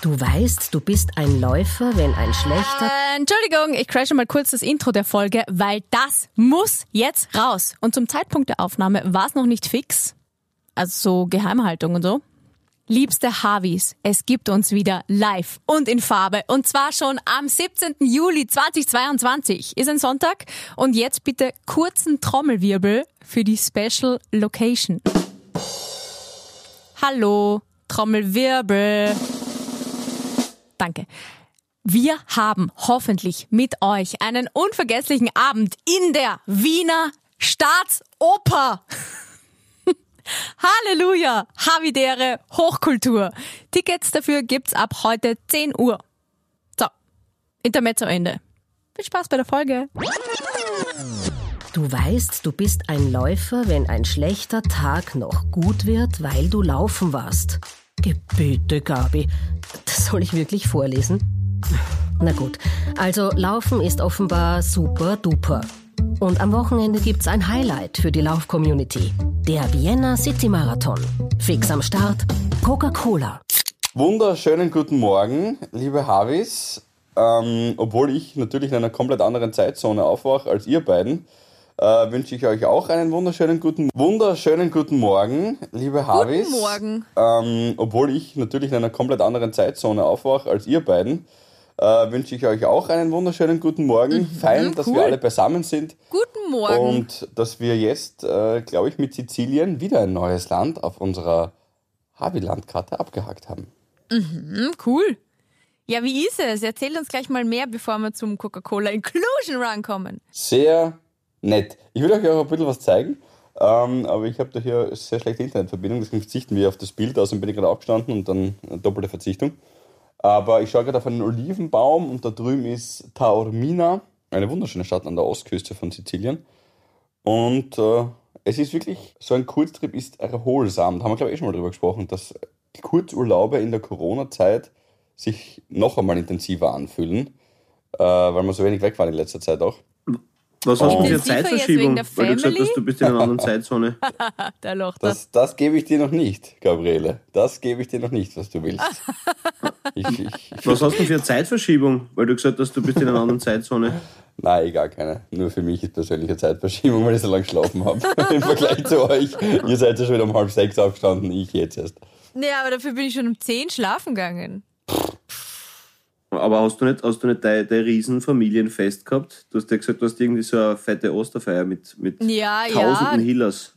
Du weißt, du bist ein Läufer, wenn ein schlechter... Äh, Entschuldigung, ich crashe mal kurz das Intro der Folge, weil das muss jetzt raus. Und zum Zeitpunkt der Aufnahme war es noch nicht fix. Also so Geheimhaltung und so. Liebste Harvis, es gibt uns wieder live und in Farbe. Und zwar schon am 17. Juli 2022. Ist ein Sonntag. Und jetzt bitte kurzen Trommelwirbel für die Special Location. Hallo, Trommelwirbel. Danke. Wir haben hoffentlich mit euch einen unvergesslichen Abend in der Wiener Staatsoper. Halleluja! Havidere Hochkultur. Tickets dafür gibt's ab heute 10 Uhr. So, Intermezzo Ende. Viel Spaß bei der Folge. Du weißt, du bist ein Läufer, wenn ein schlechter Tag noch gut wird, weil du laufen warst. Gebete, Gabi. Das soll ich wirklich vorlesen? Na gut, also Laufen ist offenbar super duper. Und am Wochenende gibt's ein Highlight für die Lauf-Community. Der Vienna City Marathon. Fix am Start. Coca-Cola. Wunderschönen guten Morgen, liebe Havis. Ähm, obwohl ich natürlich in einer komplett anderen Zeitzone aufwache als ihr beiden, äh, wünsche ich euch auch einen wunderschönen guten, wunderschönen guten Morgen, liebe Havis. Guten Morgen. Ähm, obwohl ich natürlich in einer komplett anderen Zeitzone aufwache als ihr beiden, äh, wünsche ich euch auch einen wunderschönen guten Morgen. Fein, dass cool. wir alle beisammen sind. Guten Morgen. Und dass wir jetzt, äh, glaube ich, mit Sizilien wieder ein neues Land auf unserer Havi-Landkarte abgehakt haben. Hm, cool. Ja, wie ist es? Erzähl uns gleich mal mehr, bevor wir zum Coca-Cola Inclusion Run kommen. Sehr nett. Ich will euch auch ein bisschen was zeigen, ähm, aber ich habe da hier sehr schlechte Internetverbindung, deswegen verzichten wir auf das Bild, außerdem bin ich gerade aufgestanden und dann eine doppelte Verzichtung. Aber ich schaue gerade auf einen Olivenbaum und da drüben ist Taormina, eine wunderschöne Stadt an der Ostküste von Sizilien. Und äh, es ist wirklich, so ein Kurztrip ist erholsam. Da haben wir, glaube ich, eh schon mal drüber gesprochen, dass die Kurzurlaube in der Corona-Zeit sich noch einmal intensiver anfühlen, äh, weil wir so wenig weg waren in letzter Zeit auch. Was hast du für Intensiver eine Zeitverschiebung? Weil du gesagt hast, du bist in einer anderen Zeitzone. Der Loch da. Das, das gebe ich dir noch nicht, Gabriele. Das gebe ich dir noch nicht, was du willst. Ich, ich, ich, Was hast du für eine Zeitverschiebung? Weil du gesagt hast, du bist in einer anderen Zeitzone. nein, egal, keine. Nur für mich ist persönliche Zeitverschiebung, weil ich so lange geschlafen habe. Im Vergleich zu euch. Ihr seid ja schon wieder um halb sechs aufgestanden, ich jetzt erst. Nee, aber dafür bin ich schon um 10 schlafen gegangen. Aber hast du nicht, hast du nicht dein, dein Riesenfamilienfest gehabt? Du hast ja gesagt, du hast irgendwie so eine fette Osterfeier mit, mit Ja, tausenden ja. Hillers.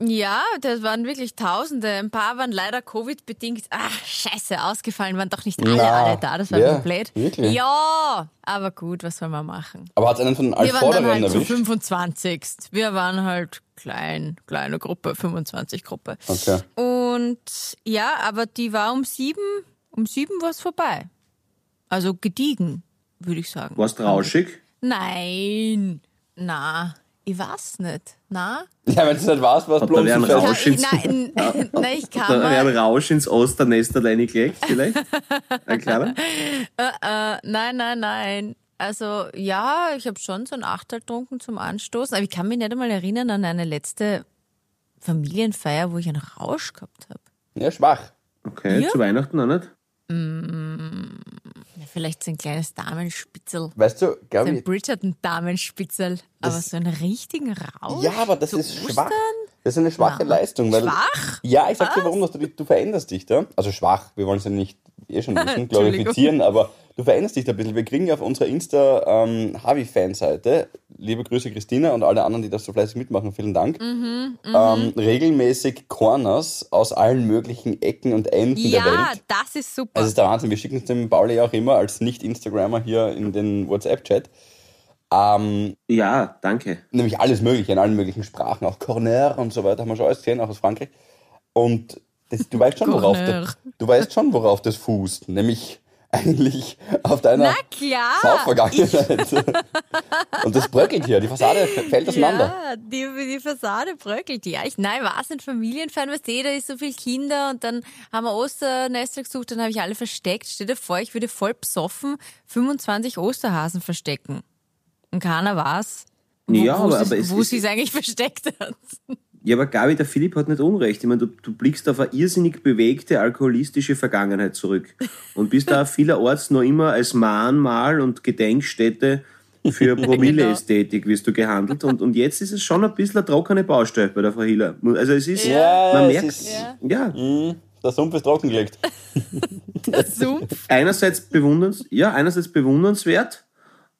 Ja, das waren wirklich Tausende. Ein paar waren leider Covid-bedingt, ach, scheiße, ausgefallen, waren doch nicht alle, Na, alle da. Das war so blöd. Wirklich? Ja, aber gut, was soll man machen? Aber hat es einen von den Wir waren dann halt zu erwischt? 25. Wir waren halt klein, kleine Gruppe, 25 Gruppe. Okay. Und ja, aber die war um sieben, um sieben war es vorbei. Also gediegen, würde ich sagen. Warst rauschig? Nein, na, ich weiß nicht. Na? Ja, wenn du es nicht Hat da bloß Fest. Rausch ins- nein, nein, nein, ich kann Da wäre ein Rausch ins Osternest alleine gelegt, vielleicht? Ein kleiner? äh, nein, nein, nein. Also ja, ich habe schon so ein Achtel getrunken zum Anstoßen, aber ich kann mich nicht einmal erinnern an eine letzte Familienfeier, wo ich einen Rausch gehabt habe. Ja, schwach. Okay, Ja? zu Weihnachten auch nicht? Ja, vielleicht so ein kleines Damenspitzel. Weißt du, So Gabi, ein Bridgerton-Damenspitzel. Aber so einen richtigen Rausch? Ja, aber das ist schwach. Das ist eine schwache Na. Leistung. Weil, Schwach? Ja, ich sag dir warum, dass du, du veränderst dich da. Also schwach, wir wollen es ja nicht eh schon wissen, glorifizieren, aber du veränderst dich da ein bisschen. Wir kriegen ja auf unserer Insta ähm, liebe Grüße Christina und alle anderen, die das so fleißig mitmachen, vielen Dank, Mhm, ähm, regelmäßig Corners aus allen möglichen Ecken und Enden der Ja, Welt. das ist super. Das ist der Wahnsinn. Wir schicken es dem Pauli auch immer als Nicht-Instagrammer hier in den WhatsApp-Chat. Ähm, Ja, danke. nämlich alles Mögliche in allen möglichen Sprachen, auch Corner und so weiter, haben wir schon alles gesehen, auch aus Frankreich. Und das, du weißt schon, worauf das, du weißt schon, worauf das fußt, nämlich eigentlich auf deiner Na klar. Saufvergangenheit. und das bröckelt hier, die Fassade fällt auseinander. Ja, die, die Fassade bröckelt. Ja, ich, nein, war es ein Familienfan, weißt du, da ist so viel Kinder und dann haben wir Osternester gesucht, dann habe ich alle versteckt. Stell dir vor, ich würde voll besoffen 25 Osterhasen verstecken. Und keiner weiß, wo, Ja, wo aber, sie, aber es wo sie es eigentlich versteckt hat. Ja, aber Gabi, der Philipp hat nicht Unrecht. Ich meine, du, du blickst auf eine irrsinnig bewegte alkoholistische Vergangenheit zurück und bist da vielerorts noch immer als Mahnmal und Gedenkstätte für Promilleästhetik wirst du gehandelt und, und jetzt ist es schon ein bisschen eine trockene Baustelle bei der Frau Hiller. Also es ist, Ja, man merkt, ist- ja, Mhm, der Sumpf ist trockengelegt. Der Sumpf. einerseits bewunderns, ja, einerseits bewundernswert,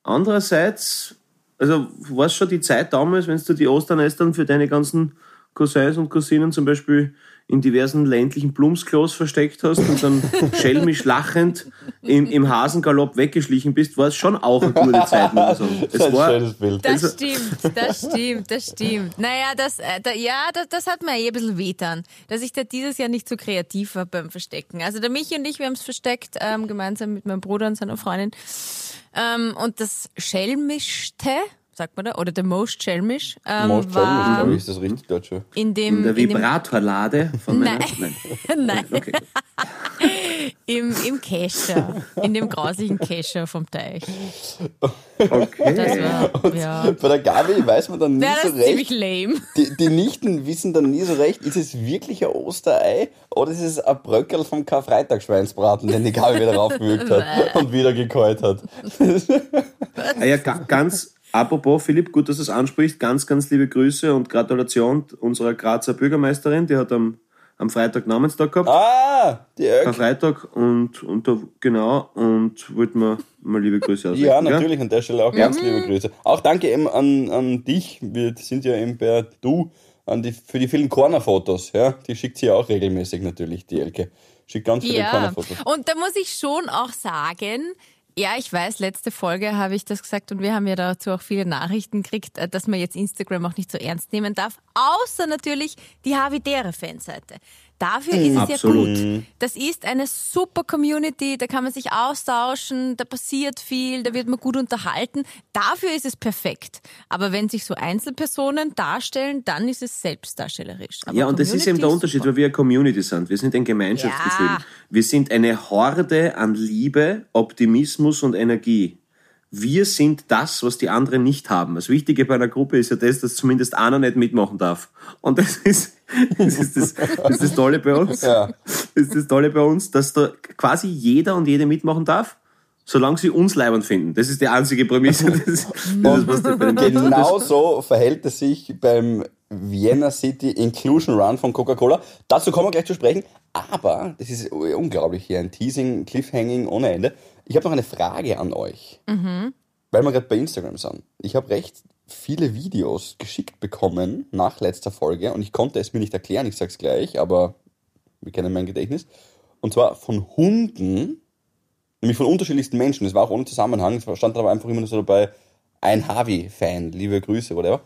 andererseits, also war es schon die Zeit damals, wenn du die Osternestern für deine ganzen Cousins und Cousinen zum Beispiel in diversen ländlichen Blumsklos versteckt hast und dann schelmisch lachend im, im Hasengalopp weggeschlichen bist, war es schon auch eine gute Zeit, ich sagen. Das ist Es ein war, schönes Bild. Das Also- stimmt, das stimmt, das stimmt. Naja, das, äh, da, ja, das, das hat mir eh ein bisschen wehtan, dass ich da dieses Jahr nicht so kreativ war beim Verstecken. Also der Michi und ich, wir haben es versteckt, ähm, gemeinsam mit meinem Bruder und seiner Freundin. Ähm, und das Schelmischste, sagt man da, oder der Most Schelmisch, ähm, Most Schelmisch, war glaube ich, ist das richtig Deutsche. in dem, in der Vibratorlade von meiner, Nein. nein. Nein, Okay. im, im Kescher, in dem grauslichen Kescher vom Teich. okay. Das war, ja. Bei der Gabi weiß man dann nie Ja, das so ist ziemlich recht. lame. Die, die Nichten wissen dann nie so recht, ist es wirklich ein Osterei oder ist es ein Bröckel vom Karfreitagsschweinsbraten, den die Gabi wieder raufgewürgt hat und wieder gekäut hat. Ah ja, ga, ganz, apropos Philipp, gut, dass du es ansprichst, ganz, ganz liebe Grüße und Gratulation unserer Grazer Bürgermeisterin, die hat am, am Freitag Namenstag gehabt, Ah, die Öck. Karfreitag und, und da, genau, und wollten wir mal liebe Grüße ausrichten. Ja, natürlich, an der Stelle auch ganz liebe Grüße. Auch danke eben an, an dich, wir sind ja eben per Du, an die, für die vielen Corner-Fotos. Ja? Die schickt sie ja auch regelmäßig natürlich, die Elke. Schickt ganz viele Ja, Corner-Fotos. und da muss ich schon auch sagen, ja, ich weiß, letzte Folge habe ich das gesagt und wir haben ja dazu auch viele Nachrichten gekriegt, äh, dass man jetzt Instagram auch nicht so ernst nehmen darf, außer natürlich die Havidere-Fanseite. Dafür ist es Absolut. ja gut. Das ist eine super Community, da kann man sich austauschen, da passiert viel, da wird man gut unterhalten. Dafür ist es perfekt. Aber wenn sich so Einzelpersonen darstellen, dann ist es selbstdarstellerisch. Aber Ja, und das ist eben Community der Unterschied, super. weil wir eine Community sind. Wir sind ein Gemeinschaftsgefühl. Ja. Wir sind eine Horde an Liebe, Optimismus und Energie. Wir sind das, was die anderen nicht haben. Das Wichtige bei einer Gruppe ist ja das, dass zumindest einer nicht mitmachen darf. Und das ist das, ist das, das, ist das Tolle bei uns. Ja. Das ist das Tolle bei uns, dass da quasi jeder und jede mitmachen darf, solange sie uns leibend finden. Das ist die einzige Prämisse. Das das Genau so verhält es sich beim Vienna City Inclusion Run von Coca-Cola. Dazu kommen wir gleich zu sprechen. Aber, das ist unglaublich hier, ein Teasing, Cliffhanging ohne Ende. Ich habe noch eine Frage an euch. Weil wir gerade bei Instagram sind. Ich habe recht viele Videos geschickt bekommen nach letzter Folge und ich konnte es mir nicht erklären, ich sag's gleich, aber wir kennen mein Gedächtnis. Und zwar von Hunden, nämlich von unterschiedlichsten Menschen. Das war auch ohne Zusammenhang, es stand aber einfach immer nur so dabei, ein Harvey-Fan, liebe Grüße, whatever.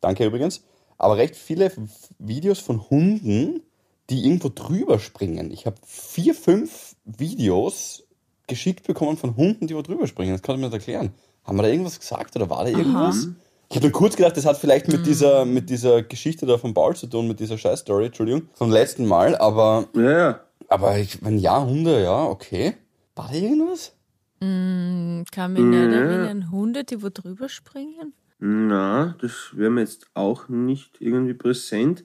Danke übrigens. Aber recht viele Videos von Hunden, die irgendwo drüber springen. Ich habe vier, fünf Videos geschickt bekommen von Hunden, die wo drüber springen. Das kann ich mir nicht erklären. Haben wir da irgendwas gesagt oder war da irgendwas? Ich habe nur kurz gedacht, das hat vielleicht mit dieser, mit dieser Geschichte da von Paul zu tun, mit dieser Scheiß-Story, Entschuldigung, vom letzten Mal, aber, Ja, ja. aber ich, wenn ja, Hunde, ja, okay. War da irgendwas? Kann mich nicht erinnern. Hunde, die wo drüber springen? Na, das wäre mir jetzt auch nicht irgendwie präsent.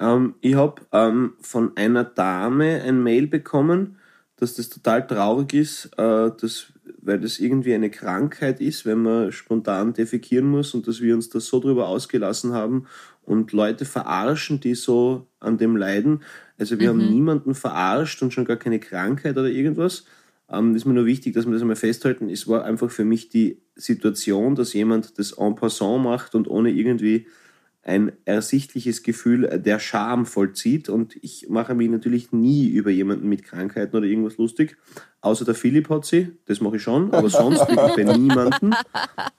Ähm, ich habe ähm, von einer Dame ein Mail bekommen, dass das total traurig ist, äh, dass, weil das irgendwie eine Krankheit ist, wenn man spontan defekieren muss und dass wir uns da so drüber ausgelassen haben und Leute verarschen, die so an dem leiden. Also wir haben niemanden verarscht und schon gar keine Krankheit oder irgendwas. Ähm, das ist mir nur wichtig, dass wir das einmal festhalten. Es war einfach für mich die Situation, dass jemand das en passant macht und ohne irgendwie ein ersichtliches Gefühl der Scham vollzieht. Und ich mache mich natürlich nie über jemanden mit Krankheiten oder irgendwas lustig. Außer der Philipp hat sie, das mache ich schon, aber sonst bei niemanden.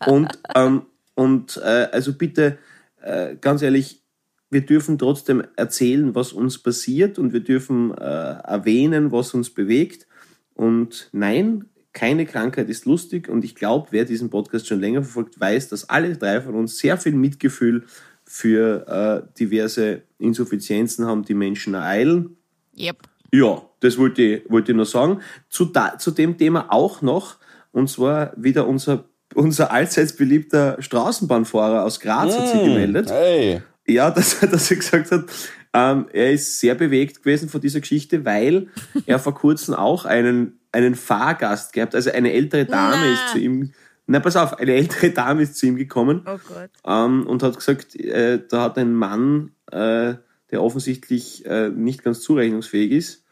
Und, ähm, und äh, also bitte, äh, ganz ehrlich, wir dürfen trotzdem erzählen, was uns passiert und wir dürfen äh, erwähnen, was uns bewegt. Und nein, keine Krankheit ist lustig und ich glaube, wer diesen Podcast schon länger verfolgt, weiß, dass alle drei von uns sehr viel Mitgefühl für äh, diverse Insuffizienzen haben, die Menschen ereilen. Yep. Ja, das wollte ich, wollte ich noch sagen. Zu, da, zu dem Thema auch noch, und zwar wieder unser, unser allseits beliebter Straßenbahnfahrer aus Graz hat sich gemeldet. Hey. ja, dass, dass er gesagt hat, ähm, er ist sehr bewegt gewesen von dieser Geschichte, weil er vor kurzem auch einen, einen Fahrgast gehabt, also eine ältere Dame Na. ist zu ihm, na pass auf, eine ältere Dame ist zu ihm gekommen Oh Gott. ähm, und hat gesagt, äh, da hat ein Mann, äh, der offensichtlich äh, nicht ganz zurechnungsfähig ist,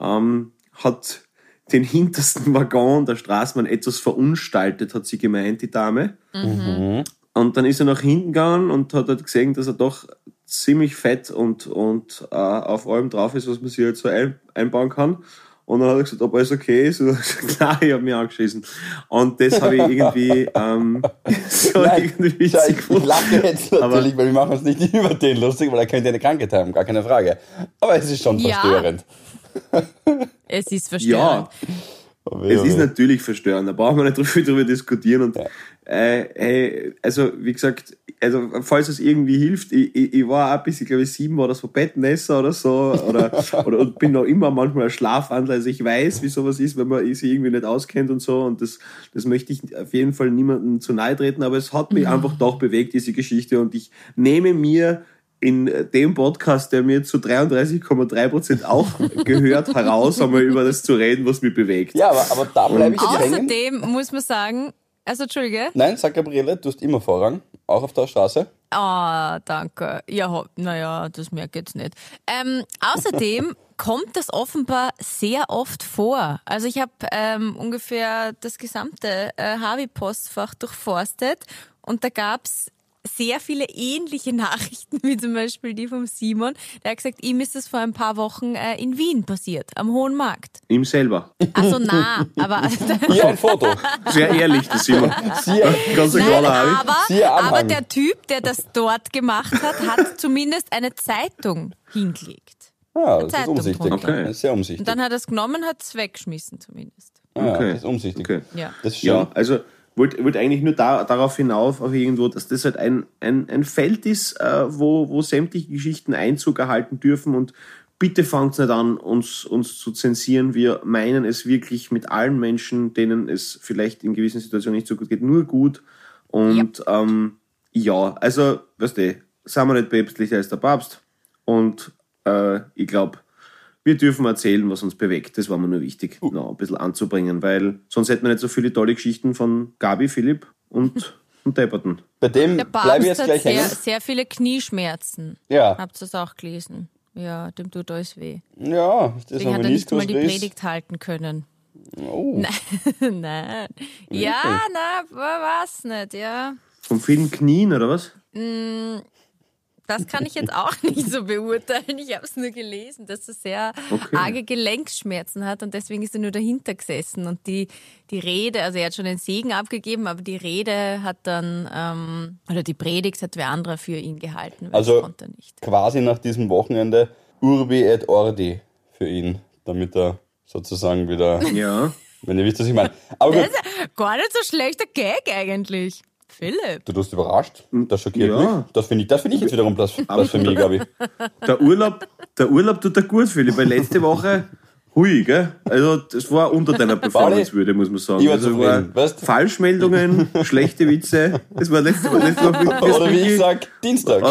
ähm, hat den hintersten Waggon der Straßenbahn etwas verunstaltet, hat sie gemeint, die Dame. Und dann ist er nach hinten gegangen und hat halt gesehen, dass er doch ziemlich fett und, und äh, auf allem drauf ist, was man sich halt so ein, einbauen kann. Und dann hat er gesagt, ob alles okay ist. Und hat gesagt, nein, ich habe mich angeschissen. Und das habe ich irgendwie ähm, so irgendwie Schau, witzig ich, ich gefunden. lache jetzt Aber- natürlich, weil wir machen uns nicht über den lustig, weil er könnte eine Krankheit haben, gar keine Frage. Aber es ist schon Ja. verstörend. Es ist verstörend. Ja, Aber Es ja, ist ja. natürlich verstörend, da brauchen wir nicht drüber, drüber diskutieren. Und äh, hey, also wie gesagt, also falls es irgendwie hilft, ich, ich, ich war auch bis ich glaube ich sieben war das so Bettnässer oder so oder, oder und bin noch immer manchmal ein Schlafwandler. Also ich weiß, wie sowas ist, wenn man sich irgendwie nicht auskennt und so. Und das, das möchte ich auf jeden Fall niemandem zu nahe treten, aber es hat mich einfach doch bewegt, diese Geschichte. Und ich nehme mir in dem Podcast, der mir zu 33,3 Prozent auch gehört, heraus, einmal über das zu reden, was mich bewegt. Ja, aber, aber da bleibe ich jetzt hängen. Außerdem muss man sagen, also Entschuldige. Nein, sag Gabriele, du hast immer Vorrang, auch auf der Straße. Ah, danke. Ja, naja, das merke ich jetzt nicht. Ähm, außerdem kommt das offenbar sehr oft vor. Also ich habe ähm, ungefähr das gesamte äh, Harvey-Postfach durchforstet und da gab's sehr viele ähnliche Nachrichten, wie zum Beispiel die vom Simon. Der hat gesagt, ihm ist das vor ein paar Wochen äh, in Wien passiert, am Hohen Markt. Ihm selber. Also nah, aber Hier ein Foto. Sehr ehrlich, das Simon. Ganz Nein, Harry. aber, aber der Typ, der das dort gemacht hat, hat zumindest eine Zeitung hingelegt. ah, das ist Zeitung umsichtig. Okay. Das ist sehr umsichtig. Und dann hat er es genommen, hat es weggeschmissen zumindest. ah, Okay. Das ist umsichtig. Okay. Ja. Das ist schön. Ja, also wollte wollt eigentlich nur da, darauf hinauf, auch irgendwo, dass das halt ein, ein, ein Feld ist, äh, wo, wo sämtliche Geschichten Einzug erhalten dürfen und bitte fangt nicht an, uns, uns zu zensieren. Wir meinen es wirklich mit allen Menschen, denen es vielleicht in gewissen Situationen nicht so gut geht, nur gut. Und ja, ähm, ja also, weißt du, sind wir nicht päpstlicher als der Papst. Und äh, ich glaube, wir dürfen erzählen, was uns bewegt. Das war mir nur wichtig, noch ein bisschen anzubringen, weil sonst hätten wir nicht so viele tolle Geschichten von Gabi, Philipp und, und Depperton. Bei dem Der bleibe ich jetzt hat gleich sehr, hängen. sehr viele Knieschmerzen. Ja. Habt ihr das auch gelesen? Ja, dem tut alles weh. Ja, das Deswegen hat er nicht mal die. Predigt halten können. Oh. Nein. Ja, na, was nicht, ja. Von vielen Knien, oder was? Das kann ich jetzt auch nicht so beurteilen. Ich habe es nur gelesen, dass er sehr Okay. arge Gelenkschmerzen hat und deswegen ist er nur dahinter gesessen. Und die, die Rede, also er hat schon den Segen abgegeben, aber die Rede hat dann, ähm, oder die Predigt hat wer anderer für ihn gehalten, weil Also- das konnte er nicht. Quasi nach diesem Wochenende Urbi et Ordi für ihn, damit er sozusagen wieder, Ja. wenn ihr wisst, was ich meine. Aber gut, Gar nicht so schlechter Gag eigentlich. Philipp. du bist überrascht, das schockiert Ja. mich. Das finde ich, das finde ich jetzt wiederum Blas- Blasphemie, glaube ich. Der Urlaub, der Urlaub tut dir gut, Philipp, weil letzte Woche, hui, gell? Also, das war unter deiner Performance-Würde, muss man sagen. Ich war also, zufrieden, weißt? Falschmeldungen, schlechte Witze, das war letzte Woche. Letzte Woche Oder wie ich sag, Dienstag.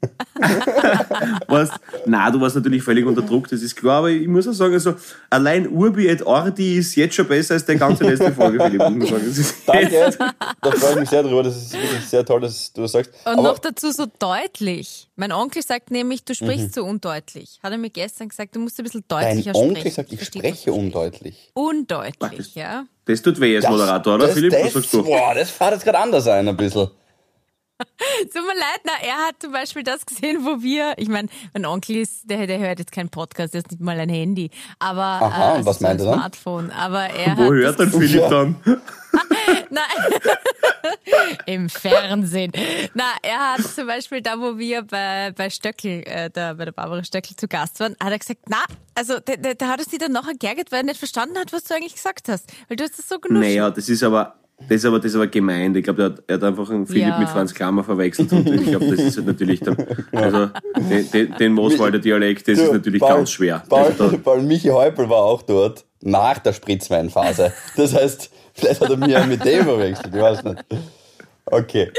warst, na, du warst natürlich völlig unter Druck, das ist klar, aber ich muss auch sagen, also, allein Urbi et Ordi ist jetzt schon besser als der ganze letzte Folge, Philipp, muss sagen. Danke, da freue ich mich sehr drüber. Das ist wirklich sehr toll, dass du das sagst. Und Aber noch dazu so deutlich. Mein Onkel sagt nämlich, du sprichst so undeutlich. Hat er mir gestern gesagt, du musst ein bisschen dein deutlicher sprechen. Onkel sagt, ich Versteht, spreche undeutlich. Undeutlich, ja. Das tut weh als Moderator, oder das, Philipp? Das, Was sagst du? Boah, das fährt jetzt gerade anders ein, ein bisschen. Tut mir leid, na, er hat zum Beispiel das gesehen, wo wir, ich meine, mein Onkel ist, der, der hört jetzt keinen Podcast, der ist nicht mal ein Handy, aber Aha, äh, und was so ein meint er dann? Smartphone. Aber er Wo hat hört denn Philipp Ja. dann? Nein. Im Fernsehen. Na, er hat zum Beispiel da, wo wir bei, bei Stöckel, äh, da, bei der Barbara Stöckel zu Gast waren, hat er gesagt, na, also da, da, da hat er sich dann nachher geärgert, weil er nicht verstanden hat, was du eigentlich gesagt hast. Weil du hast das so genug. Naja, das ist aber, das ist aber, das ist aber gemein. Ich glaube, er hat, er hat einfach einen Philipp Ja. mit Franz Klammer verwechselt. Und ich glaube, das ist halt natürlich dann, also, den, den, den Mooswalder Dialekt, das ist Du, natürlich Paul- ganz schwer. Paul, Also Paul Michi Häupl war auch dort nach der Spritzweinphase. Das heißt, vielleicht hat er mich auch mit dem verwechselt, ich weiß nicht. Okay.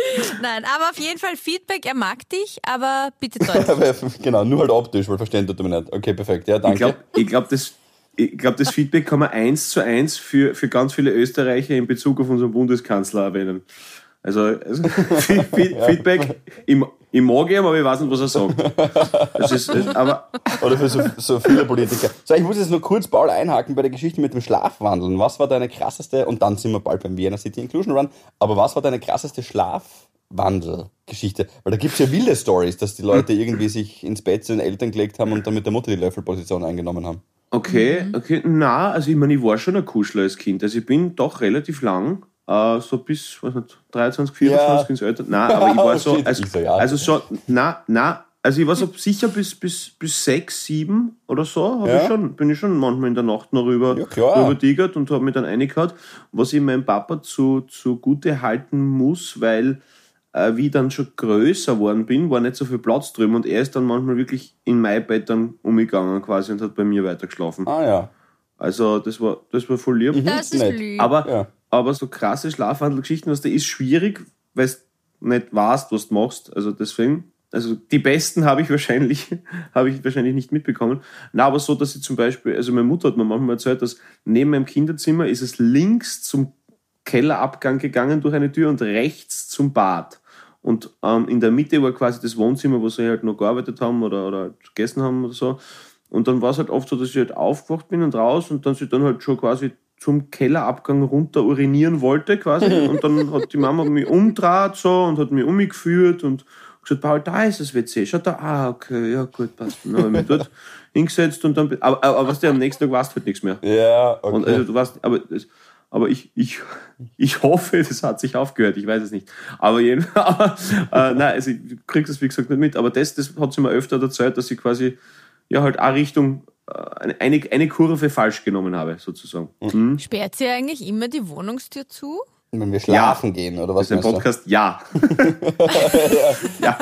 Nein, aber auf jeden Fall Feedback, er mag dich, aber bitte deutlich. Genau, nur halt optisch, weil verstehen tut er mich nicht. Okay, perfekt. Ja, Ich danke. glaube, ich glaub, das, ich glaub, das Feedback kann man eins zu eins für, für ganz viele Österreicher in Bezug auf unseren Bundeskanzler erwähnen. Also, also Fe- Fe- Feedback, ich, ich mag ihn, aber ich weiß nicht, was er sagt. Das ist, das, aber Oder für so, so viele Politiker. So, ich muss jetzt nur kurz, Paul, einhaken bei der Geschichte mit dem Schlafwandeln. Was war deine krasseste, und dann sind wir bald beim Vienna City Inclusion Run, aber was war deine krasseste Schlafwandelgeschichte? Weil da gibt's ja wilde Stories, dass die Leute irgendwie sich ins Bett zu den Eltern gelegt haben und dann mit der Mutter die Löffelposition eingenommen haben. Okay, okay, na, also ich meine, ich war schon ein Kuschler als Kind. Also ich bin doch relativ lang, äh, so bis, was nicht, 23, 24 Ja. ins Alter. Nein, aber ich war so, also, also so, na, na, also ich war so sicher bis, bis, bis sechs, sieben oder so, Ja. ich schon, bin ich schon manchmal in der Nacht noch rüber, Ja, rüber tigert und habe mich dann reingehauen, was ich meinem Papa zu, zugute halten muss, weil äh, wie ich dann schon größer geworden bin, war nicht so viel Platz drüben und er ist dann manchmal wirklich in mein Bett dann umgegangen quasi und hat bei mir weiter geschlafen. Ah ja. Also das war, das war voll lieb. Das ist nett. lieb. Aber, Ja. aber so krasse Schlafwandelgeschichten, was da ist schwierig, weil du nicht weißt, was du machst. Also deswegen, also die besten habe ich wahrscheinlich, habe ich wahrscheinlich nicht mitbekommen. Na, aber so, dass ich zum Beispiel, also meine Mutter hat mir manchmal erzählt, dass neben meinem Kinderzimmer ist es links zum Kellerabgang gegangen durch eine Tür und rechts zum Bad. Und ähm, in der Mitte war quasi das Wohnzimmer, wo sie halt noch gearbeitet haben oder, oder halt gegessen haben oder so. Und dann war es halt oft so, dass ich halt aufgewacht bin und raus und dann sie dann halt schon quasi zum Kellerabgang runter urinieren wollte quasi. Und dann hat die Mama mich umdraht so und hat mich umgeführt und gesagt, Paul, da ist das WC. Schau da, ah, okay, ja gut, passt. Dann habe ich mich dort hingesetzt und dann, aber, aber, aber was der am nächsten Tag weißt du halt nichts mehr. Ja, okay. Und also du weißt, aber, aber ich, ich, ich hoffe, das hat sich aufgehört. Ich weiß es nicht. Aber jedenfalls, aber, äh, nein, also ich krieg das wie gesagt nicht mit. Aber das, das hat sie mir öfter erzählt, dass ich quasi ja halt auch Richtung äh, eine, eine Kurve falsch genommen habe, sozusagen. Mhm. Sperrt sie eigentlich immer die Wohnungstür zu? Wenn wir schlafen gehen, oder was Das ist ein Podcast, ja. ja.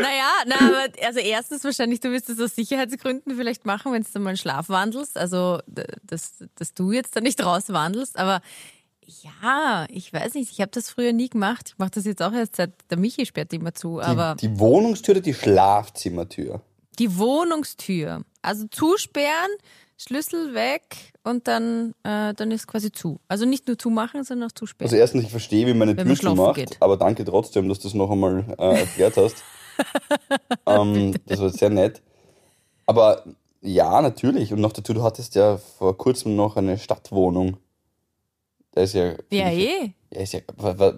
Naja, na, aber also erstens wahrscheinlich, du wirst es aus Sicherheitsgründen vielleicht machen, wenn du mal Schlaf wandelst. Also, dass, dass du jetzt da nicht rauswandelst. Aber ja, ich weiß nicht, ich habe das früher nie gemacht. Ich mache das jetzt auch erst seit der Michi sperrt immer zu. Aber Die, die Wohnungstür oder die Schlafzimmertür? die Wohnungstür, also zusperren, Schlüssel weg und dann, äh, dann ist quasi zu. Also nicht nur zumachen, sondern auch zusperren. Also erstens, ich verstehe, wie man eine Wenn man Tür schlafen macht, geht. aber danke trotzdem, dass du das noch einmal äh, erklärt hast. ähm, das war sehr nett. Aber ja, natürlich. Und noch dazu, du hattest ja vor kurzem noch eine Stadtwohnung. Da ist ja. ja, eh. ja, ist ja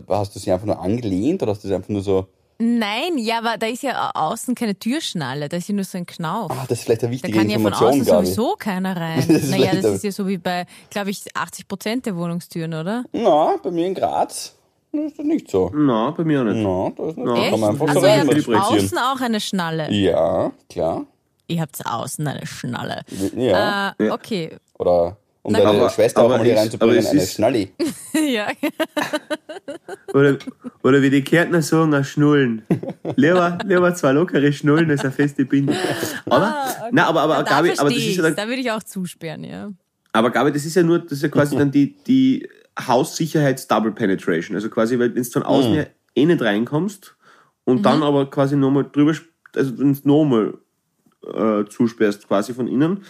hast du sie einfach nur angelehnt oder hast du sie einfach nur so. Nein, ja, aber da ist ja au- außen keine Türschnalle, da ist ja nur so ein Knauf. Ah, das ist vielleicht eine Da wichtige kann ja von außen sowieso keiner rein. Das naja, das ist ja so wie bei, glaube ich, 80 Prozent der Wohnungstüren, oder? Na, bei mir in Graz ist das nicht so. Na, bei mir auch nicht. Na, da ist nicht. Da kann man einfach Also so ihr rein habt interpretieren. außen auch eine Schnalle. Ja, klar. Ihr habt außen eine Schnalle. Ja. Äh, Ja. okay. Oder um Na deine gut. Schwester auch Aber mal hier reinzubringen, aber eine ist- Schnalli. ja. Oder, oder wie die Kärntner sagen, ein Schnullen. Lieber, lieber zwei lockere Schnullen als eine feste Binde. Aber, Ah, okay. nein, aber, aber, Ja, da Gabi, aber das ist ja dann, Da würde ich auch zusperren, ja. aber Gabi, das ist ja nur, das ist ja quasi dann die, die Haussicherheits-Double Penetration. Also quasi, weil wenn du von außen ja eh nicht reinkommst und dann aber quasi nochmal drüber, also wenn du nochmal äh, zusperrst quasi von innen,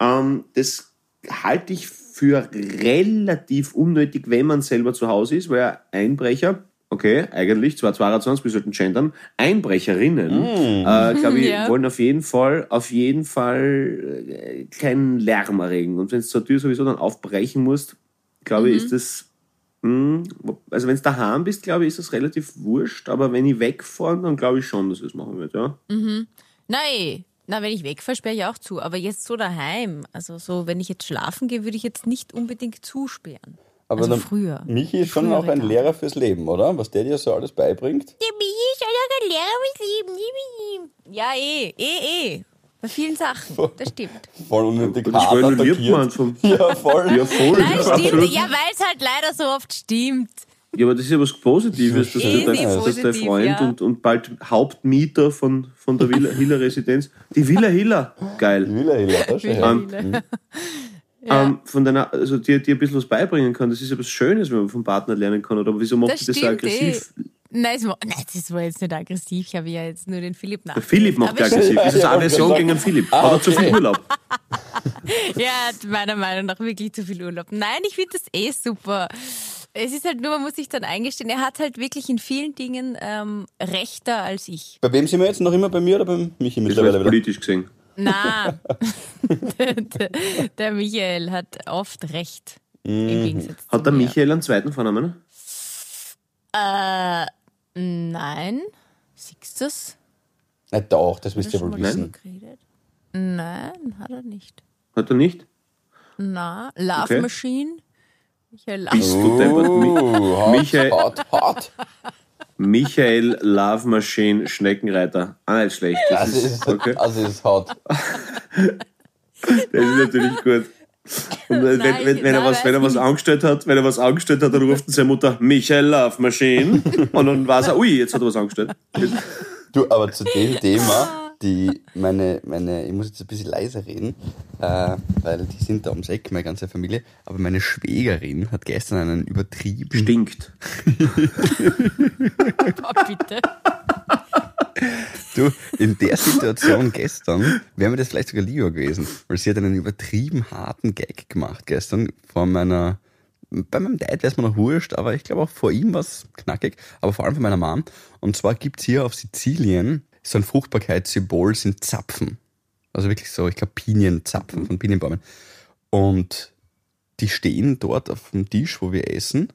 ähm, das halte ich für relativ unnötig, wenn man selber zu Hause ist, weil ein Einbrecher, okay, eigentlich, zwar 22, wir sollten gendern, Einbrecherinnen, äh, glaube ich, Ja. wollen auf jeden Fall, auf jeden Fall äh, keinen Lärm erregen. Und wenn du zur Tür sowieso dann aufbrechen musst, glaube ich, ist das, mh, also wenn du daheim bist, glaube ich, ist das relativ wurscht, aber wenn ich wegfahre, dann glaube ich schon, dass ich das machen würde, ja. Nein. Na, wenn ich wegfahre, sperre ich auch zu. Aber jetzt so daheim, also so, wenn ich jetzt schlafen gehe, würde ich jetzt nicht unbedingt zusperren. Aber Also dann- früher. Michi ist schon auch ein. Lehrer fürs Leben, oder? Was der dir so alles beibringt. Der Michi ist ja ein Lehrer fürs Leben. Ja, eh, eh, eh. Bei vielen Sachen. Das stimmt. Voll unnötig Das hart attackiert. Ja, voll. ja, voll. Nein, stimmt. absolut. Ja, weil es halt leider so oft stimmt. Ja, aber das ist ja was Positives, dass, du eh, dein, sehr dass dein Freund ja. und, und bald Hauptmieter von, von der Villa Hiller Residenz, die Villa Hiller, geil. Willa, Hilla, das ist. Ähm. Ja. ähm, von deiner, also dir, dir ein bisschen was beibringen kann. Das ist ja was Schönes, wenn man vom Partner lernen kann. Oder wieso macht Das ihr das so stimmt aggressiv? eh. Nein, das war jetzt nicht aggressiv. Ich habe ja jetzt nur den Philipp nach. Der Philipp macht Aber aggressiv. Das ist eine Aversion gegen den Philipp. Ah, Hat er zu viel okay. Urlaub? Ja, er hat meiner Meinung nach wirklich zu viel Urlaub. Nein, ich finde das eh super. Es ist halt nur, man muss sich dann eingestehen, er hat halt wirklich in vielen Dingen ähm, rechter als ich. Bei wem sind wir jetzt noch immer? Bei mir oder beim Michi Das mittlerweile wieder? politisch gesehen. Na, der, Michael hat oft recht. Im Gegensatz zu Hat der mir. Michael einen zweiten Vornamen? Äh, nein. Siehst du das? Na doch, das müsst ihr wohl wissen. geredet? Nein, hat er nicht. Hat er nicht? Na, Love Okay. Machine. Michael Love. Bist du deppert? Mi- hart, Michael- hart, hart. Michael Love Machine Schneckenreiter. Ah, nicht schlecht. Das, Das ist, ist, okay. also ist hart. Das ist natürlich gut. Und wenn, Nein, wenn, wenn, er was, wenn er was angestellt hat, wenn er was angestellt hat, dann ruft seine Mutter Michael Love Machine. Und dann weiß er, ui, jetzt hat er was angestellt. Du, aber zu dem Thema, die meine, meine, ich muss jetzt ein bisschen leiser reden, äh, weil die sind da ums Eck, meine ganze Familie, aber meine Schwägerin hat gestern einen übertrieben Stinkt. Oh, bitte. Du, in der Situation gestern wäre mir das vielleicht sogar lieber gewesen, weil sie hat einen übertrieben harten Gag gemacht gestern vor meiner, bei meinem Dad wäre es mir noch wurscht, aber ich glaube auch vor ihm war es knackig, aber vor allem von meiner Mom. Und zwar gibt's hier auf Sizilien so ein Fruchtbarkeitssymbol sind Zapfen. Also wirklich so, ich glaube Pinienzapfen von Pinienbäumen. Und die stehen dort auf dem Tisch, wo wir essen,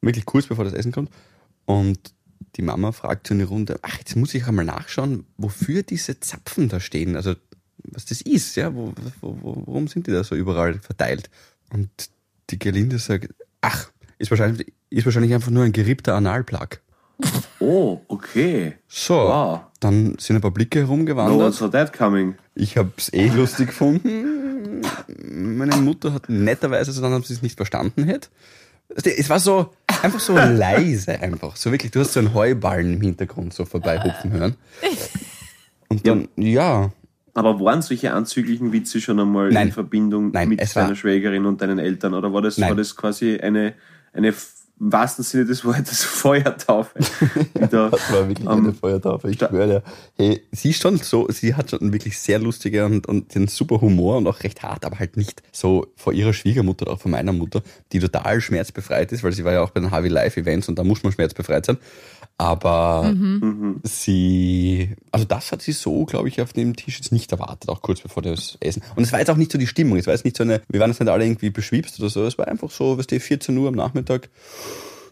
wirklich kurz bevor das Essen kommt. Und die Mama fragt so eine Runde, ach, jetzt muss ich einmal nachschauen, wofür diese Zapfen da stehen. Also, was das ist, ja, wo, wo, wo, warum sind die da so überall verteilt? Und die Gelinde sagt, ach, ist wahrscheinlich, ist wahrscheinlich einfach nur ein geriebter Analplug. Oh, okay. So, Wow. dann sind ein paar Blicke No one herumgewandert. saw that coming. Ich hab's eh lustig gefunden. Meine Mutter hat netterweise so dann, ob sie es nicht verstanden hätte. Es war so, einfach so leise einfach. So wirklich, du hast so einen Heuballen im Hintergrund so vorbeihupfen hören. Und dann, ja, Aber waren solche anzüglichen Witze schon einmal Nein. in Verbindung Nein, mit es deiner Schwägerin und deinen Eltern? Oder war das, Nein. war das quasi eine, eine im wahrsten Sinne des Wortes Feuertaufe? da, das war wirklich ähm, eine Feuertaufe, ich schwöre dir. Hey, sie ist schon so, sie hat schon einen wirklich sehr lustige und, und einen super Humor und auch recht hart, aber halt nicht so vor ihrer Schwiegermutter oder auch von meiner Mutter, die total schmerzbefreit ist, weil sie war ja auch bei den Harvey Live Events und da muss man schmerzbefreit sein. Aber sie, also das hat sie so, glaube ich, auf dem Tisch jetzt nicht erwartet, auch kurz bevor das Essen. Und es war jetzt auch nicht so die Stimmung, es war jetzt nicht so eine, wir waren jetzt nicht alle irgendwie beschwipst oder so, es war einfach so, weißt du, 14 Uhr am Nachmittag.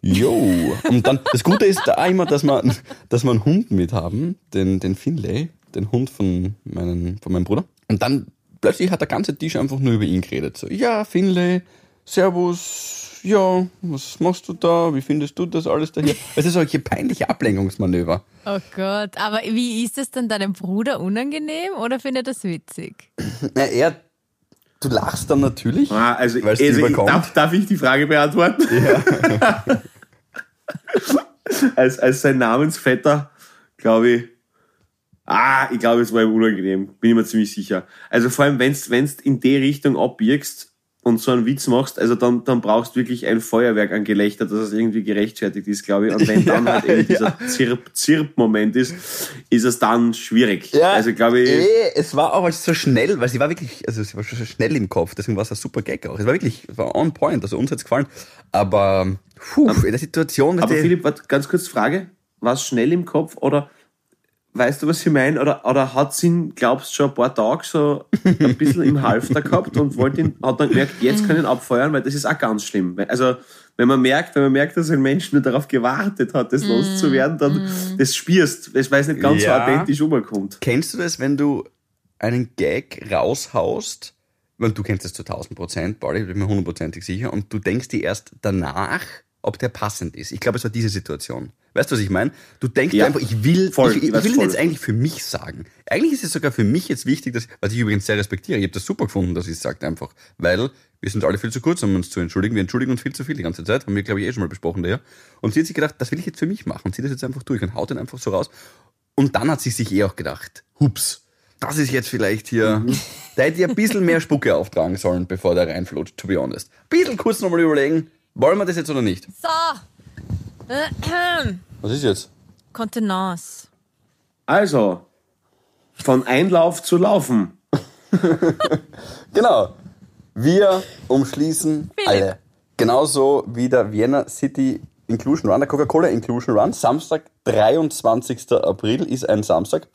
Jo. Und dann, das Gute ist da immer, dass wir, dass wir einen Hund mit haben, den, den Finlay, den Hund von, meinen, von meinem Bruder. Und dann plötzlich hat der ganze Tisch einfach nur über ihn geredet. So, ja, Finlay, Servus, ja, was machst du da? Wie findest du das alles da hier? Es ist solche peinliche Ablenkungsmanöver. Oh Gott, aber wie ist es denn deinem Bruder unangenehm oder findet er das witzig? Na, er, du lachst dann natürlich. Ah, also, also ich, darf, darf ich die Frage beantworten? als, als sein Namensvetter, glaube ich, ah, ich glaube, es war ihm unangenehm, bin ich mir ziemlich sicher. Also vor allem, wenn du in die Richtung abbiegst und so einen Witz machst, also dann, dann brauchst du wirklich ein Feuerwerk an Gelächter, dass es irgendwie gerechtfertigt ist, glaube ich. Und wenn dann Ja, halt eben dieser ja. Zirp, Zirp-Moment ist, ist es dann schwierig. also glaube ich, eh, es war auch so schnell, weil sie war wirklich, also sie war schon schnell im Kopf, deswegen war es ein super Gag auch. Es war wirklich, es war on point, also uns hat's gefallen. Aber, puh, in der Situation, Aber Philipp, ganz kurz Frage. War es schnell im Kopf oder weißt du, was ich meine? Oder, oder hat sie ihn, glaubst du, schon ein paar Tage so ein bisschen im Halfter gehabt und wollte ihn, hat dann gemerkt, jetzt kann ich ihn abfeuern, weil das ist auch ganz schlimm. Weil- Also, wenn man merkt, wenn man merkt, dass ein Mensch nur darauf gewartet hat, das loszuwerden, dann das spürst, das weiß nicht ganz Ja. so authentisch rüberkommt. Kennst du das, wenn du einen Gag raushaust? Und du kennst das zu 1000 Prozent, Pauli, ich bin mir hundertprozentig sicher. Und du denkst dir erst danach, ob der passend ist. Ich glaube, es war diese Situation. Weißt du, was ich meine? Du denkst Ja. einfach, ich will, Voll, ich, ich will ihn voll. jetzt eigentlich für mich sagen. Eigentlich ist es sogar für mich jetzt wichtig, dass, was ich übrigens sehr respektiere. Ich habe das super gefunden, dass ich es sagt einfach. Weil wir sind alle viel zu kurz, um uns zu entschuldigen. Wir entschuldigen uns viel zu viel die ganze Zeit. Haben wir, glaube ich, eh schon mal besprochen, der. Und sie hat sich gedacht, das will ich jetzt für mich machen. Und zieht das jetzt einfach durch und haut den einfach so raus. Und dann hat sie sich eh auch gedacht, hups, das ist jetzt vielleicht hier. Mhm. Da hätte ich ein bisschen mehr Spucke auftragen sollen, bevor der reinflutscht, to be honest. Ein bisschen kurz nochmal überlegen, wollen wir das jetzt oder nicht? So. Was ist jetzt? Kontenance. Also, von Einlauf zu Laufen. Genau. Wir umschließen Philipp. alle. Genauso wie der Vienna City Inclusion Run, der Coca-Cola Inclusion Run. Samstag, 23. April ist ein Samstag,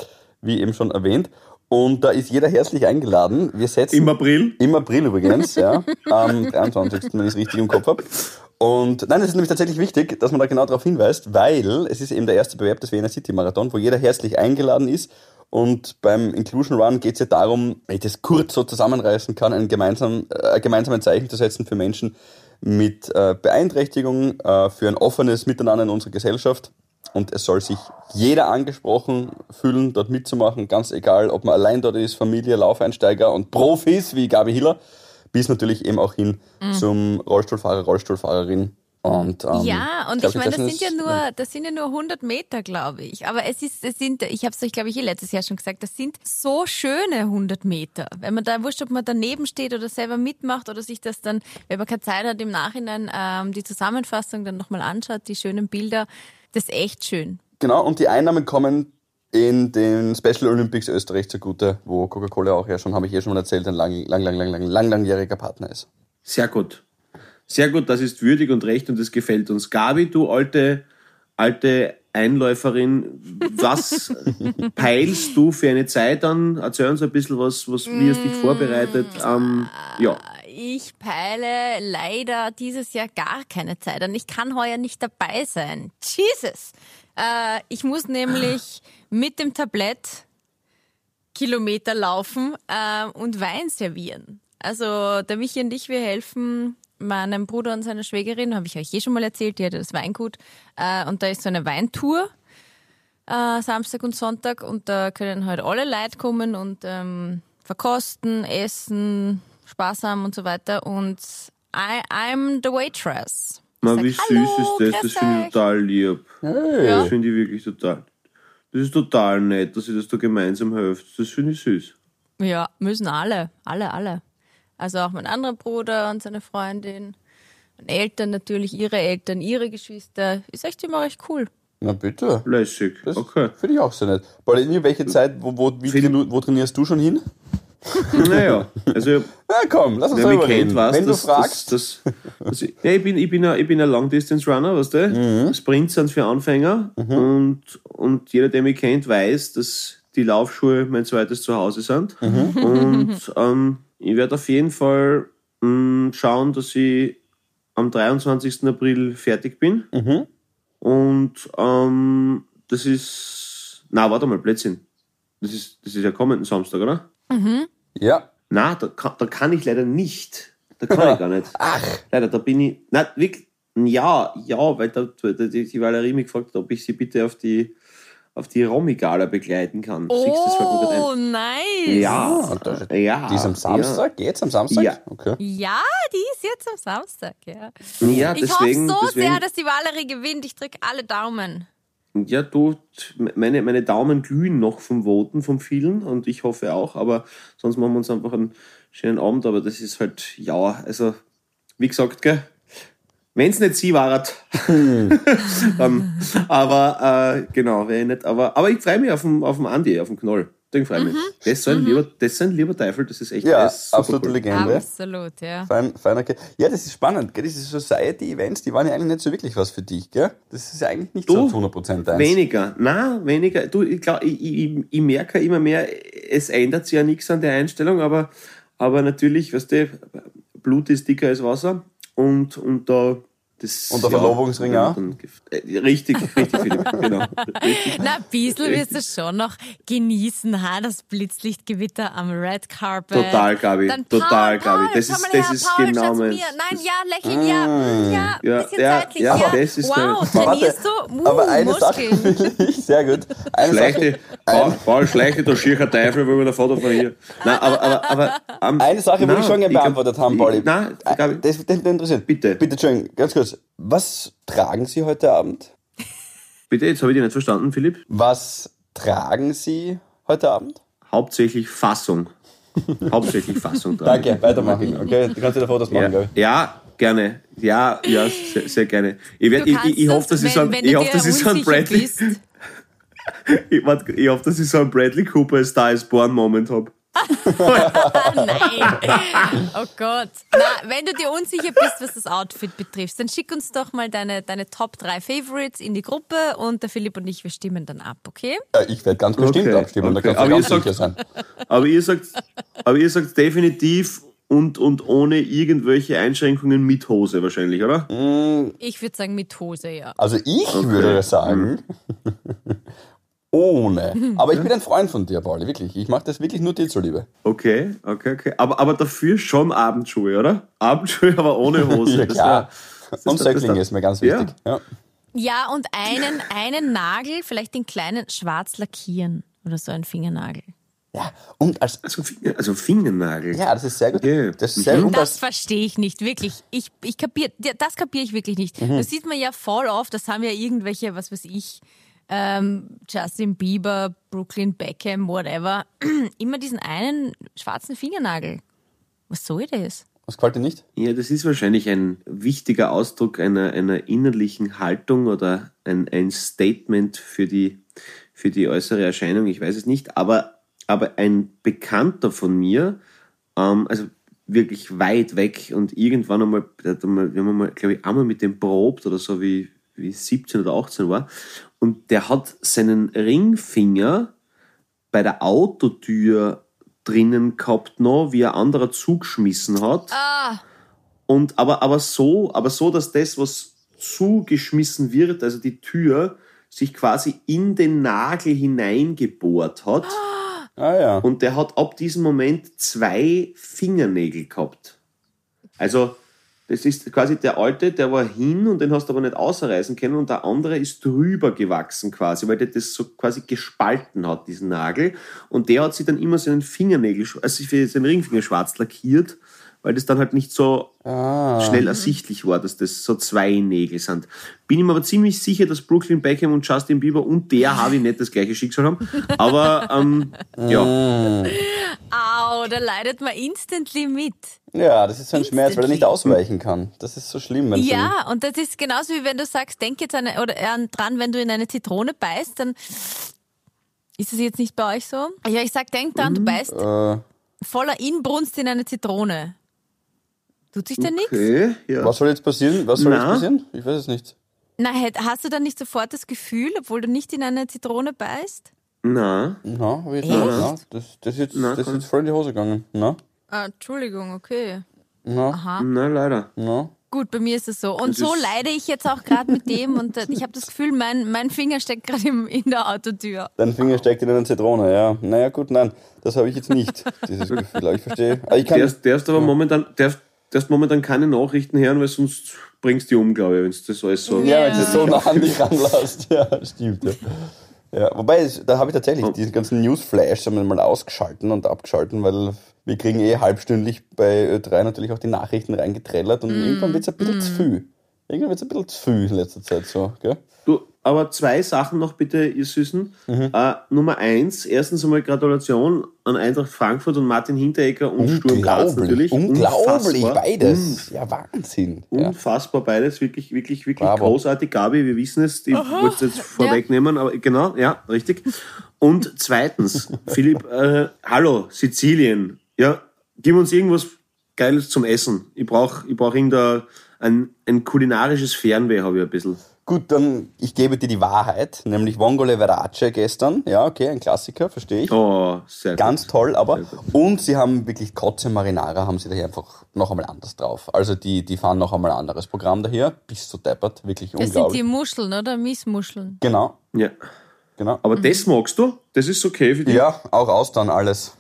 wie eben schon erwähnt. Und da ist jeder herzlich eingeladen. Wir setzen Im April. Im April übrigens, ja. Am 23., wenn ich es richtig im Kopf habe. Und nein, es ist nämlich tatsächlich wichtig, dass man da genau darauf hinweist, weil es ist eben der erste Bewerb des Vienna City Marathon, wo jeder herzlich eingeladen ist. Und beim Inclusion Run geht es ja darum, wenn ich das kurz so zusammenreißen kann, ein gemeinsam, äh, gemeinsamen Zeichen zu setzen für Menschen mit äh, Beeinträchtigung, äh, für ein offenes Miteinander in unserer Gesellschaft. Und es soll sich jeder angesprochen fühlen, dort mitzumachen, ganz egal, ob man allein dort ist, Familie, Laufeinsteiger und Profis wie Gabi Hiller, bis natürlich eben auch hin zum Rollstuhlfahrer, Rollstuhlfahrerin. Und, ähm, Ja, und glaub, ich meine, das sind ja nur, das sind ja nur 100 Meter, glaube ich. Aber es ist, es sind, ich habe es euch, glaube ich, eh letztes Jahr schon gesagt, das sind so schöne 100 Meter. Wenn man da, wurscht, ob man daneben steht oder selber mitmacht oder sich das dann, wenn man keine Zeit hat, im Nachhinein ähm, die Zusammenfassung dann nochmal anschaut, die schönen Bilder, das ist echt schön. Genau, und die Einnahmen kommen in den Special Olympics Österreich zugute, wo Coca-Cola auch ja schon, habe ich eh schon mal erzählt, ein lang, lang, lang, lang, lang, lang, langjähriger Partner ist. Sehr gut. Sehr gut, das ist würdig und recht und das gefällt uns. Gabi, du alte, alte Einläuferin, was peilst du für eine Zeit an? Erzähl uns ein bisschen was, was wie hast dich vorbereitet? Ähm, ja. Ich peile leider dieses Jahr gar keine Zeit an. Ich kann heuer nicht dabei sein. Jesus! Äh, ich muss nämlich mit dem Tablett Kilometer laufen äh, und Wein servieren. Also der Michi und ich, wir helfen meinem Bruder und seiner Schwägerin, habe ich euch eh schon mal erzählt, die hatte das Weingut. Äh, und da ist so eine Weintour äh, Samstag und Sonntag und da können halt alle Leute kommen und ähm, verkosten, essen, Spaß haben und so weiter. Und I, I'm the waitress. Man, sag, wie süß "Hallo, ist das? Das finde ich euch." total lieb. Hey. Das finde ich wirklich total. Das ist total nett, dass ihr das da gemeinsam helft. Das finde ich süß. Ja, müssen alle, alle, alle. Also auch mein anderer Bruder und seine Freundin. Meine Eltern natürlich, ihre Eltern, ihre Geschwister. Ist echt immer recht cool. Na bitte. Lässig. Das Okay. finde ich auch sehr nett. Paulini, welche Zeit, wo, wo, wie, wo trainierst du schon hin? Naja, also Na komm, lass uns wer mich darüber kennt, reden. weiß, Wenn dass, du fragst, dass ich, ja, ich bin, ich bin ein, ich bin ein Long-Distance-Runner, weißt du? Mhm. Sprints sind für Anfänger und, und jeder, der mich kennt, weiß, dass die Laufschuhe mein zweites Zuhause sind. Mhm. Und ähm, ich werde auf jeden Fall mh, schauen, dass ich am 23. April fertig bin. Mhm. Und ähm, das ist. Na, warte mal, Blödsinn. Das ist, das ist ja kommenden Samstag, oder? Ja, Na, da kann, da kann ich leider nicht. Da kann ich gar nicht. Ach. Leider, da bin ich. Na, wirklich. Ja, ja, weil da, da, die, die Valerie mich gefragt hat, ob ich sie bitte auf die, auf die Romy-Gala begleiten kann. Oh, nice. Ja, das- ja. die ist am Samstag? Geht's am Samstag? Ja. Okay. Ja, die ist jetzt am Samstag, ja. Ja, ja Ich deswegen. hoffe so deswegen sehr, dass die Valerie gewinnt. Ich drücke alle Daumen. Ja, du, meine, meine Daumen glühen noch vom Voten, vom vielen und ich hoffe auch, aber sonst machen wir uns einfach einen schönen Abend, aber das ist halt, ja, also, wie gesagt, gell, wenn's nicht sie waret. ähm, aber, äh, genau, ich nicht, aber, aber ich freue mich auf den, auf den Andi, auf den Knoll. Den freue ich mich. Das ist so ein lieber, das ein lieber Teufel, das ist echt, Ja, das absolute cool. Legende. Absolut, ja. Fein, feiner Ke Ja, das ist spannend, gell? Diese Society-Events, die waren ja eigentlich nicht so wirklich was für dich, gell? Das ist ja eigentlich nicht Du, so zu 100% deins. Weniger, na, weniger. Du, ich, glaub, ich, ich, ich merke immer mehr, es ändert sich ja nichts an der Einstellung, aber, aber natürlich, weißt du, Blut ist dicker als Wasser und, und da. Das, Und der Verlobungsring auch? äh, Richtig, richtig, Philipp, genau. Richtig. Na, ein bisschen wirst du schon noch genießen, ha? das Blitzlichtgewitter am Red Carpet. Total, Gabi, Dann total, Paul, Gabi. Paul, Das ist- das her, ist Paul, genau mein-. Nein, ja, lächeln, ja. Ja, Ja, bisschen ja, zeitlich, ja, ja. das ist wow, trainierst du? Uh, Aber eine Sache Muskeln. ich, sehr gut. Eine Schleiche, Sache, Paul, Paul schleiche, der schierer Teufel, wo wir der Vater von hier. Nein, aber, aber, aber, ähm, eine Sache nein, ich schon gerne beantwortet haben, Pauli. Nein, Gabi, das, das, das interessiert. Bitte. Bitte, Entschuldigung, ganz kurz. Was tragen Sie heute Abend? bitte, jetzt habe ich dich nicht verstanden, Philipp. Was tragen Sie heute Abend? hauptsächlich Fassung. hauptsächlich Fassung dran. Danke, weitermachen. Okay, du kannst wieder Fotos machen, Ja, glaube ich. ja, gerne. Ja, ja, sehr, sehr gerne. Ich, werd, ich, ich, ich hoffe, dass ich so ein, ich hoffe, dir dass ich so ein Bradley, ich, warte, ich hoffe, dass ich so ein Bradley Cooper Star is Born Moment habe. Nein. Oh Gott. Na, wenn du dir unsicher bist, was das Outfit betrifft, dann schick uns doch mal deine, deine Top 3 Favorites in die Gruppe und der Philipp und ich, wir stimmen dann ab, okay? Ja, ich werde ganz bestimmt Okay, abstimmen, okay. da kannst Aber du ihr ganz sagt- sicher sein. Aber ihr sagt, aber ihr sagt definitiv und, und ohne irgendwelche Einschränkungen mit Hose wahrscheinlich, oder? Ich würde sagen mit Hose, ja. Also ich würde sagen, ohne. Aber ich bin ein Freund von dir, Pauli, wirklich. Ich mache das wirklich nur dir zuliebe. Okay, okay, okay. Aber, aber dafür schon Abendschuhe, oder? Abendschuhe, aber ohne Hose. Ja, klar. das Und wär- das Söckling wär- ist mir ganz Ja. wichtig. Ja. Ja, und einen, einen Nagel, vielleicht den kleinen schwarz lackieren oder so ein Fingernagel. ja. Und als. Also, Finger, also Fingernagel. Ja, das ist sehr gut. Okay. Das ist sehr gut. Und Das verstehe ich nicht, wirklich. Ich, ich kapier, ja, das kapiere ich wirklich nicht. Mhm. Das sieht man ja voll oft, das haben ja irgendwelche, was weiß ich, ähm, Justin Bieber, Brooklyn Beckham, whatever, immer diesen einen schwarzen Fingernagel. Was soll das? was gefällt dir nicht? Ja, das ist wahrscheinlich ein wichtiger Ausdruck einer, einer innerlichen Haltung oder ein, ein Statement für die, für die äußere Erscheinung, ich weiß es nicht, aber, aber ein Bekannter von mir, ähm, also wirklich weit weg und irgendwann einmal, wir haben mal, glaube ich, einmal mit dem probt oder so, wie, wie ich 17 oder 18 war, und der hat seinen Ringfinger bei der Autotür drinnen gehabt noch, wie ein anderer zugeschmissen hat. Ah, Und aber, aber so, aber so, dass das, was zugeschmissen wird, also die Tür, sich quasi in den Nagel hineingebohrt hat. Ah ja. Und der hat ab diesem Moment zwei Fingernägel gehabt. Also, das ist quasi der alte, der war hin und den hast du aber nicht ausreißen können und der andere ist drüber gewachsen quasi, weil der das so quasi gespalten hat, diesen Nagel. Und der hat sich dann immer seinen Fingernägel, also seinen Ringfinger schwarz lackiert, weil das dann halt nicht so schnell ersichtlich war, dass das so zwei Nägel sind. Bin ich mir aber ziemlich sicher, dass Brooklyn Beckham und Justin Bieber und der Harvey nicht das gleiche Schicksal haben. Aber ähm, ja, au, da leidet man instantly mit. Ja, das ist so ein Schmerz, weil er nicht Instantly. ausweichen kann. Das ist so schlimm, wenn Ja, und das ist genauso wie wenn du sagst, denk jetzt an, oder an, dran, wenn du in eine Zitrone beißt, dann ist es jetzt nicht bei euch so? Ja, ich sag, denk dran, du beißt so, äh, voller Inbrunst in eine Zitrone. Tut sich denn nichts? okay, ja. was soll jetzt passieren? Was soll Na? jetzt passieren? Ich weiß es nicht. Na, hast du dann nicht sofort das Gefühl, obwohl du nicht in eine Zitrone beißt? Na, Na, hab ich jetzt Echt? nicht. Na, das, das, ist jetzt, Na, das ist jetzt voll in die Hose gegangen. Na, Ah, Entschuldigung, okay. na, na leider. na. Gut, bei mir ist es so. Und Das so ist- leide ich jetzt auch gerade mit dem und äh, ich habe das Gefühl, mein, mein Finger steckt gerade in der Autotür. Dein Finger steckt in eine Zitrone, ja. Naja, gut, nein, das habe ich jetzt nicht, dieses Gefühl. Aber ich verstehe. Kann, Darfst, darfst aber momentan, darfst, darfst momentan keine Nachrichten hören, weil sonst bringst du die um, glaube ich, wenn du das alles so. ja, wenn du es so nah an dich ranlässt. Ja, stimmt. Ja. Ja, wobei, da habe ich tatsächlich diese ganzen Newsflash haben wir mal ausgeschalten und abgeschalten, weil wir kriegen eh halbstündlich bei Ö3 natürlich auch die Nachrichten reingetrellert und irgendwann wird es ein bisschen zu viel. Irgendwann wird es ein bisschen zu viel in letzter Zeit so, gell? Aber zwei Sachen noch bitte, ihr Süßen. Mhm. Äh, Nummer eins, erstens einmal Gratulation an Eintracht Frankfurt und Martin Hinteregger und Sturm Graz natürlich. unglaublich, Unfassbar. beides. Ja, Wahnsinn. Ja. Unfassbar beides, wirklich, wirklich, wirklich Bravo. großartig. Gabi, wir wissen es, ich wollte es jetzt vorwegnehmen, aber genau, ja, richtig. Und zweitens, Philipp, äh, hallo, Sizilien. Ja, gib uns irgendwas Geiles zum Essen. Ich brauche ich brauch irgendein ein, ein kulinarisches Fernweh, habe ich ein bisschen. Gut, dann ich gebe dir die Wahrheit, nämlich Vongole Verace gestern. Ja, okay, ein Klassiker, verstehe ich. Oh, sehr Ganz gut. toll, aber und sie haben wirklich Kotze Marinara, haben sie daher einfach noch einmal anders drauf. Also die, die fahren noch einmal ein anderes Programm daher, bis zu deppert, wirklich Das sind unglaublich. die Muscheln, oder? Miesmuscheln. Genau, Ja. genau. Aber das magst du? Das ist okay für dich? Ja, auch Austern alles.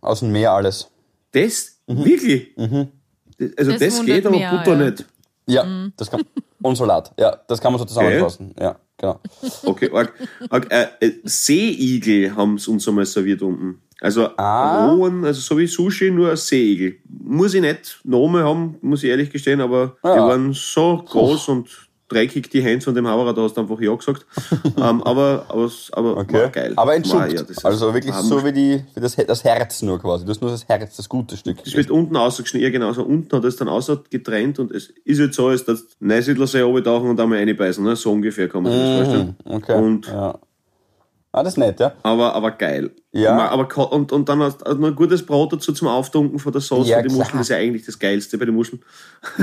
Aus dem Meer alles. Das? Mhm. Wirklich? Also Das das, geht, aber Butter ja. nicht. Ja, Mhm. das kann. Und Salat. Ja, das kann man so zusammenfassen. Ja, genau. Okay, arg. arg. Äh, äh, Seeigel haben sie uns einmal serviert unten. Also Ah. rohen, also so wie Sushi, nur ein Seeigel. Muss ich nicht Name haben, muss ich ehrlich gestehen, aber die Ja. waren so groß und dreckig die Hände von dem Haberer, da hast du einfach Ja gesagt. ähm, aber aber, aber Okay. war geil. Aber entschuldigt. ja, das ist- also wirklich so wie, die, wie das, das Herz nur quasi. Du hast nur das Herz, das gute Stück. Es wird unten ausgeschnitten, ja genau, so unten hat es dann außer getrennt und es ist jetzt so, als dass Neusiedler See oben tauchen und einmal reinbeißen, ne? so ungefähr kann man sich das vorstellen. Mhm, Okay. Und, ja. Ah, das ist nett, ja. aber, aber geil. Ja. Aber, und, und dann hast du noch ein gutes Brot dazu zum Auftunken von der Sauce Ja, für die klar. Muscheln, das ist ja eigentlich das Geilste bei den Muscheln.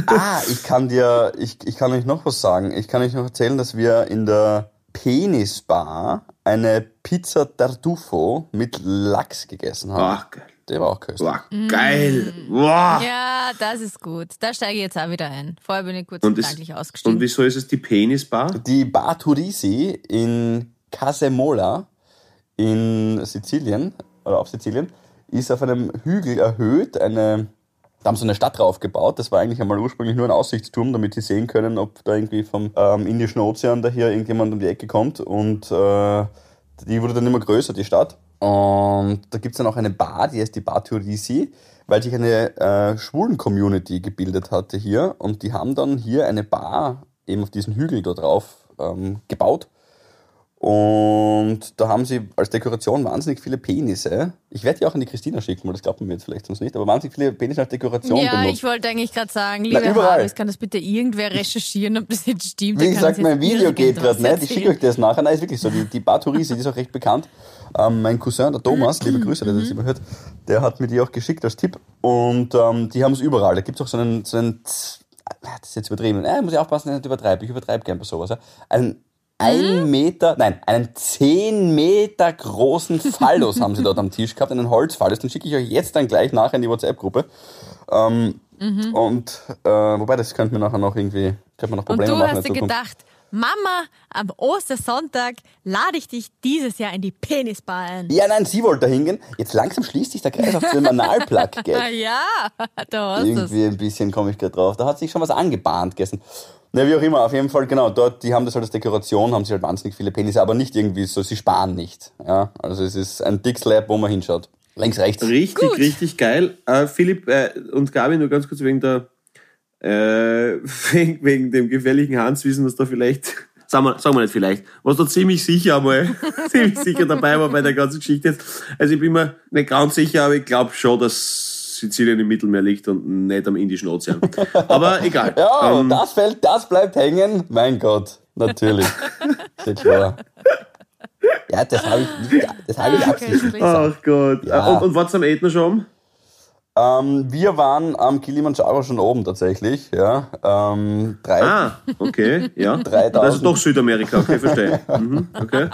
Ah, ich kann dir, ich, ich kann euch noch was sagen. Ich kann euch noch erzählen, dass wir in der Penisbar eine Pizza Tartufo mit Lachs gegessen haben. Ach, geil. Der war auch köstlich. Boah, geil. Boah. Ja, das ist gut. Da steige ich jetzt auch wieder ein. Vorher bin ich kurz Und, ist, gedanklich und ausgestiegen. wieso ist es die Penisbar? Die Bar Turisi in Casemola in Sizilien, oder auf Sizilien, ist auf einem Hügel erhöht. Eine, da haben sie eine Stadt drauf gebaut. Das war eigentlich einmal ursprünglich nur ein Aussichtsturm, damit sie sehen können, ob da irgendwie vom ähm, Indischen Ozean daher irgendjemand um die Ecke kommt. Und äh, die wurde dann immer größer, die Stadt. Und da gibt's dann auch eine Bar, die heißt die Bar Turisi, weil sich eine äh, Schwulen-Community gebildet hatte hier. Und die haben dann hier eine Bar eben auf diesen Hügel da drauf ähm, gebaut. Und da haben sie als Dekoration wahnsinnig viele Penisse. Ich werde die auch an die Christina schicken, weil das glaubt man mir jetzt vielleicht sonst nicht, aber wahnsinnig viele Penisse als Dekoration ja, benutzt. ich wollte eigentlich gerade sagen, liebe. Harvis, kann das bitte irgendwer recherchieren, ob das jetzt stimmt? Wie gesagt, mein Video geht gerade nicht. Ich schicke euch das nachher. Nein, ist wirklich so. Die, die Bar Turisi, die ist auch recht bekannt. Ähm, mein Cousin, der Thomas, liebe Grüße, der das immer hört, der hat mir die auch geschickt als Tipp. Und ähm, die haben es überall. Da gibt es auch so einen, so einen, ah, das ist jetzt übertrieben, äh, muss ich aufpassen, dass ich nicht übertreibe. Ich übertreibe gern bei sowas. Ja. Einen ein Meter, nein, einen zehn Meter großen Phallus haben sie dort am Tisch gehabt, einen Holzphallus. Den schicke ich euch jetzt dann gleich nachher in die WhatsApp-Gruppe. Ähm, Und, äh, wobei, das könnte mir nachher noch irgendwie, könnte man noch Und Probleme du machen hast dir gedacht, Mama, am Ostersonntag lade ich dich dieses Jahr in die Penisbar ein. Ja, nein, sie wollte da hingehen. Jetzt langsam schließt sich der Kreis auf dem Analplug, gell? ja, da hast du Irgendwie ein bisschen komme ich gerade drauf. Da hat sich schon was angebahnt gestern. Na, wie auch immer, auf jeden Fall, genau, dort, die haben das halt als Dekoration, haben sie halt wahnsinnig viele Penisse, aber nicht irgendwie so, sie sparen nicht. Ja, also es ist ein Dick Slab, wo man hinschaut. Links, rechts. Richtig, Gut. richtig geil. Äh, Philipp äh, und Gabi, nur ganz kurz wegen der äh, wegen, wegen dem gefährlichen Hans wissen, was da vielleicht, sagen wir, sagen wir nicht vielleicht, was da ziemlich sicher einmal, ziemlich sicher dabei war bei der ganzen Geschichte jetzt. Also ich bin mir nicht ganz sicher, aber ich glaube schon, dass Sizilien im Mittelmeer liegt und nicht am Indischen Ozean. Aber egal. Ja, Ähm, das fällt, das bleibt hängen. Mein Gott, natürlich. Steht klar. Ja, das habe ich, nicht- das habe ich Ah, absichtlich gesagt. Ach Gott. Ja. Und, und war's am Ätna schon? Ähm, wir waren am Kilimanjaro schon oben tatsächlich. Ja, ähm, drei, Ah, okay, ja. 3000. Das ist doch Südamerika, okay, verstehe. Mhm, okay.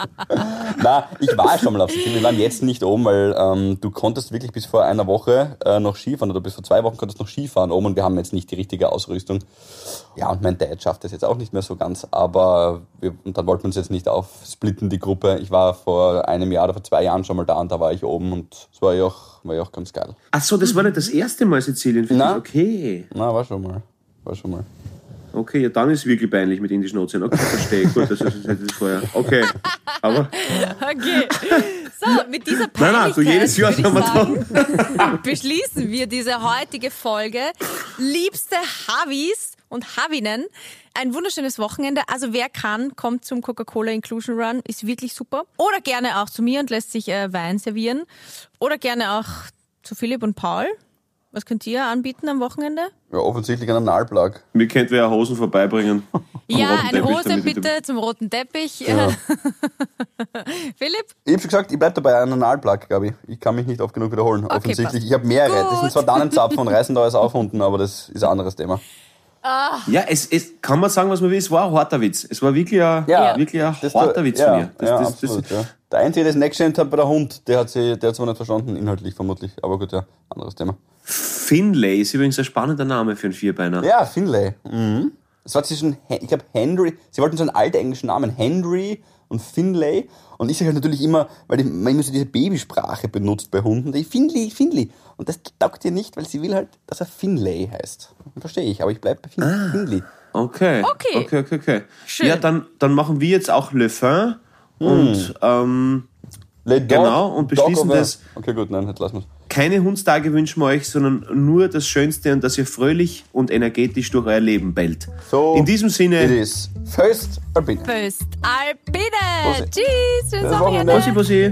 Na, ich war schon mal auf Sizilien. Wir waren jetzt nicht oben, weil ähm, du konntest wirklich bis vor einer Woche äh, noch Skifahren oder bis vor zwei Wochen konntest noch Skifahren oben und wir haben jetzt nicht die richtige Ausrüstung. Ja, und mein Dad schafft das jetzt auch nicht mehr so ganz, aber wir, und dann wollten wir uns jetzt nicht aufsplitten, die Gruppe. Ich war vor einem Jahr oder vor zwei Jahren schon mal da und da war ich oben und es war ja auch, war ja auch ganz geil. Ach so, das war nicht das erste Mal Sizilien für dich. Na. Okay. Na, war schon mal. War schon mal. Okay, ja, dann ist es wirklich peinlich mit Indischen Ozean. Okay, verstehe. Gut, das ist das ist vorher. Okay. Aber, Okay. So, mit dieser nein, Peinlichkeit nein, so jedes Jahr sind wir sagen, beschließen wir diese heutige Folge. Liebste Havis und Havinen, ein wunderschönes Wochenende. Also wer kann, kommt zum Coca-Cola Inclusion Run, ist wirklich super. Oder gerne auch zu mir und lässt sich äh, Wein servieren. Oder gerne auch zu Philipp und Paul. Was könnt ihr anbieten am Wochenende? Ja, offensichtlich ein Analplug. Mir kennt wer Hosen vorbeibringen. Ja, eine Teppich, Hose bitte zum roten Teppich. Philipp? Ich habe schon gesagt, ich bleib dabei, ein Analplug, glaube ich. Ich kann mich nicht oft genug wiederholen. Offensichtlich. passt. Ich habe mehrere. Das Gut. sind zwar Dannenzapfen und reißen da alles auf unten, aber das ist ein anderes Thema. Ja, es, es kann man sagen, was man will. Es war ein harter Witz. Es war wirklich ein, Ja. wirklich ein Das harter da- Witz ja, von mir. Das, ja, das, das, absolut, ja. Der Einzige, der es nicht geschämt hat bei der Hund, der hat sie, der hat zwar nicht verstanden, inhaltlich vermutlich. Aber gut, ja, anderes Thema. Finlay ist übrigens ein spannender Name für einen Vierbeiner. Ja, Finlay. Mhm. Das war zwischen, Hen- ich glaube, Henry, sie wollten so einen altenglischen Namen, Henry und Finlay. Und ich sage halt natürlich immer, weil die, man immer so diese Babysprache benutzt bei Hunden, die Finlay, Finlay. Und das taugt ihr nicht, weil sie will halt, dass er Finlay heißt. Verstehe ich, aber ich bleibe bei fin Ah. Finlay. Okay. Okay. Okay, okay, okay. Schön. Ja, dann, dann machen wir jetzt auch Le Fin und, ähm, Le Dog, Genau, und beschließen das- Okay, gut, nein, jetzt lassen wir es. keine Hundstage wünschen wir euch, sondern nur das Schönste und dass ihr fröhlich und energetisch durch euer Leben bellt. So In diesem Sinne, It is First Albine. Föst Alpine. Tschüss. Schönes Schönes Wochenende. Bussi, Bussi.